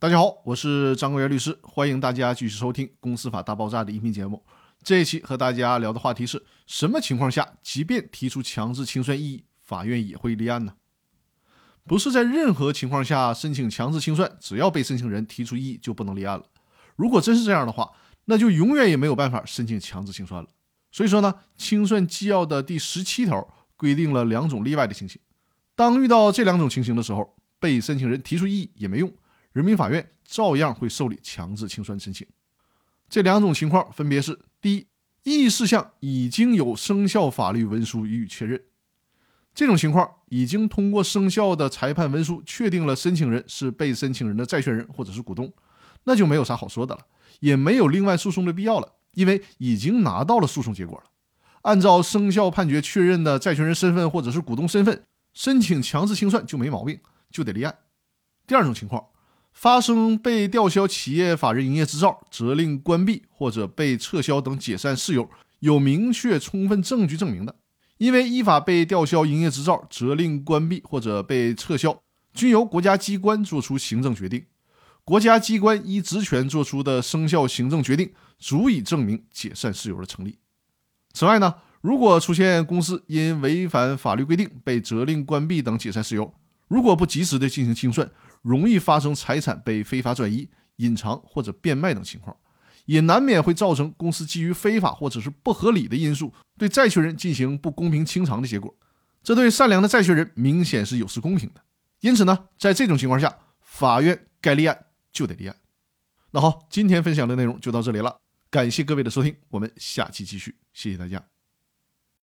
大家好，我是张国元律师，欢迎大家继续收听《公司法大爆炸》的音频节目。这一期和大家聊的话题是什么情况下，即便提出强制清算异议，法院也会立案呢？不是在任何情况下申请强制清算，只要被申请人提出异议就不能立案了。如果真是这样的话，那就永远也没有办法申请强制清算了。所以说呢，清算纪要的第十七条规定了两种例外的情形。当遇到这两种情形的时候，被申请人提出异议也没用。人民法院照样会受理强制清算申请。这两种情况分别是：第一，异议事项已经有生效法律文书予以确认，这种情况已经通过生效的裁判文书确定了申请人是被申请人的债权人或者是股东，那就没有啥好说的了，也没有另外诉讼的必要了，因为已经拿到了诉讼结果了。按照生效判决确认的债权人身份或者是股东身份，申请强制清算就没毛病，就得立案。第二种情况。发生被吊销企业法人营业执照、责令关闭或者被撤销等解散事由，有明确充分证据证明的，因为依法被吊销营业执照、责令关闭或者被撤销，均由国家机关作出行政决定，国家机关依职权作出的生效行政决定，足以证明解散事由的成立。此外呢，如果出现公司因违反法律规定被责令关闭等解散事由，如果不及时的进行清算，容易发生财产被非法转移、隐藏或者变卖等情况，也难免会造成公司基于非法或者是不合理的因素对债权人进行不公平清偿的结果。这对善良的债权人明显是有失公平的。因此呢，在这种情况下，法院该立案就得立案。那好，今天分享的内容就到这里了，感谢各位的收听，我们下期继续，谢谢大家。